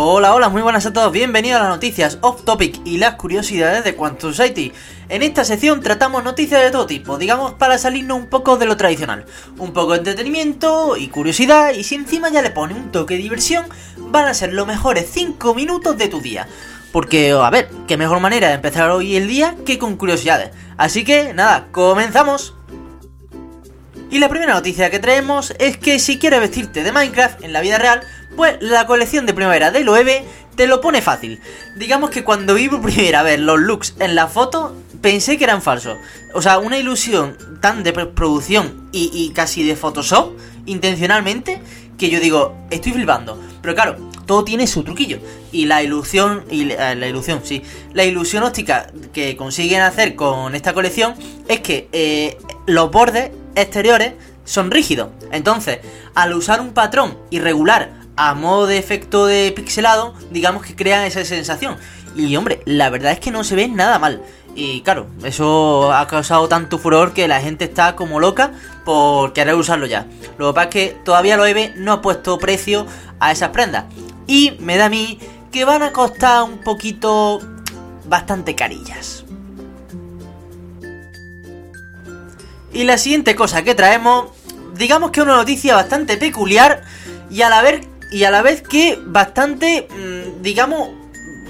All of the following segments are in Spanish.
Hola, hola, muy buenas a todos, bienvenidos a las noticias off topic y las curiosidades de Quantum Society. En esta sección tratamos noticias de todo tipo, digamos para salirnos un poco de lo tradicional. Un poco de entretenimiento y curiosidad, y si encima ya le pone un toque de diversión, van a ser los mejores 5 minutos de tu día. Porque, a ver, qué mejor manera de empezar hoy el día que con curiosidades. Así que, nada, comenzamos. Y la primera noticia que traemos es que si quieres vestirte de Minecraft en la vida real, pues la colección de primavera de Loewe te lo pone fácil. Digamos que cuando vi por primera vez los looks en la foto, pensé que eran falsos. O sea, una ilusión tan de producción y, casi de Photoshop, intencionalmente, que yo digo, estoy flipando. Pero claro, todo tiene su truquillo. Y la ilusión, y la, ilusión, sí, la ilusión óptica que consiguen hacer con esta colección es que eh, los bordes exteriores son rígidos. Entonces, al usar un patrón irregular a modo de efecto de pixelado, digamos que crean esa sensación. Y hombre, la verdad es que no se ve nada mal. Y claro, eso ha causado tanto furor que la gente está como loca por querer usarlo ya. Lo que pasa es que todavía lo EVE no ha puesto precio a esas prendas. Y me da a mí que van a costar un poquito bastante carillas. Y la siguiente cosa que traemos, digamos que una noticia bastante peculiar y a la y a la vez que bastante, mm, digamos,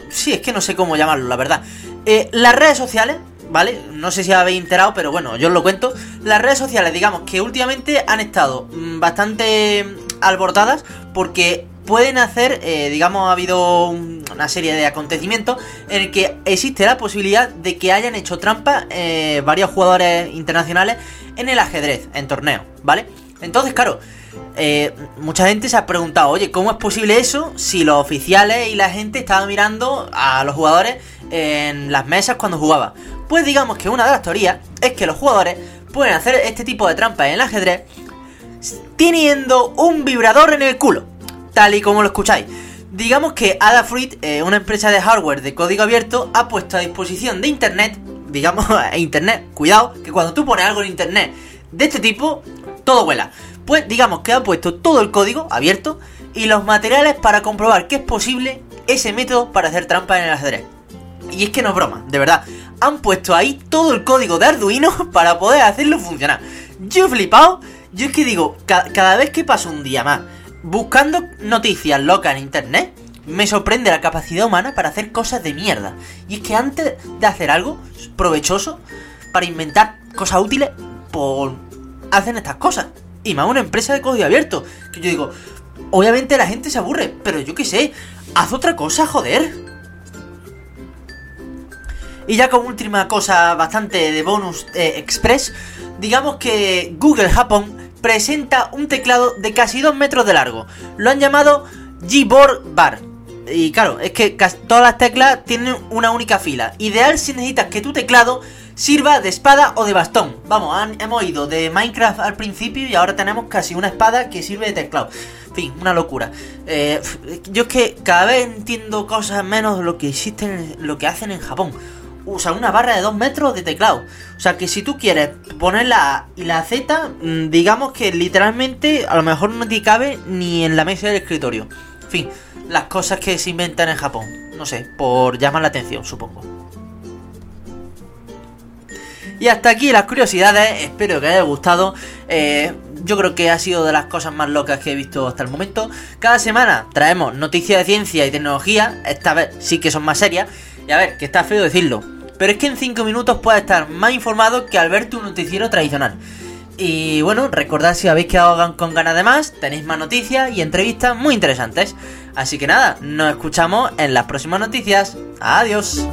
sí, es que no sé cómo llamarlo, la verdad. Eh, las redes sociales, ¿vale? No sé si habéis enterado, pero bueno, yo os lo cuento. Las redes sociales, digamos, que últimamente han estado mm, bastante alborotadas porque pueden hacer, eh, digamos, ha habido una serie de acontecimientos en el que existe la posibilidad de que hayan hecho trampa eh, varios jugadores internacionales en el ajedrez, en torneo, ¿vale? Entonces, claro, eh, mucha gente se ha preguntado, oye, ¿cómo es posible eso si los oficiales y la gente estaban mirando a los jugadores en las mesas cuando jugaba? Pues digamos que una de las teorías es que los jugadores pueden hacer este tipo de trampas en el ajedrez teniendo un vibrador en el culo, tal y como lo escucháis. Digamos que Adafruit, eh, una empresa de hardware de código abierto, ha puesto a disposición de internet, digamos, internet, cuidado, que cuando tú pones algo en internet de este tipo, todo vuela. Pues digamos que ha puesto todo el código abierto y los materiales para comprobar que es posible ese método para hacer trampa en el ajedrez. Y es que no es broma, de verdad. Han puesto ahí todo el código de Arduino para poder hacerlo funcionar. Yo he flipado. Yo es que digo, cada vez que paso un día más buscando noticias locas en internet, me sorprende la capacidad humana para hacer cosas de mierda. Y es que antes de hacer algo provechoso, para inventar cosas útiles, pues hacen estas cosas. Y más una empresa de código abierto. Que yo digo, obviamente la gente se aburre, pero yo qué sé, haz otra cosa, joder. Y ya como última cosa bastante de bonus eh, express, digamos que Google Japón presenta un teclado de casi 2 metros de largo. Lo han llamado Gboard Bar. Y claro, es que todas las teclas tienen una única fila. Ideal si necesitas que tu teclado sirva de espada o de bastón. Vamos, hemos ido de Minecraft al principio y ahora tenemos casi una espada que sirve de teclado. En fin, una locura. Eh, yo es que cada vez entiendo cosas menos de lo que existen, lo que hacen en Japón. Usan una barra de 2 metros de teclado. O sea que si tú quieres poner la A y la Z, mm, digamos que literalmente a lo mejor no te cabe ni en la mesa del escritorio. En fin, las cosas que se inventan en Japón. No sé, por llamar la atención, supongo. Y hasta aquí las curiosidades, espero que haya gustado. Eh, yo creo que ha sido de las cosas más locas que he visto hasta el momento. Cada semana traemos noticias de ciencia y tecnología, esta vez sí que son más serias. Y a ver, que está feo decirlo, pero es que en 5 minutos puedes estar más informado que al ver tu noticiero tradicional. Y bueno, recordad si habéis quedado con ganas de más, tenéis más noticias y entrevistas muy interesantes. Así que nada, nos escuchamos en las próximas noticias. Adiós.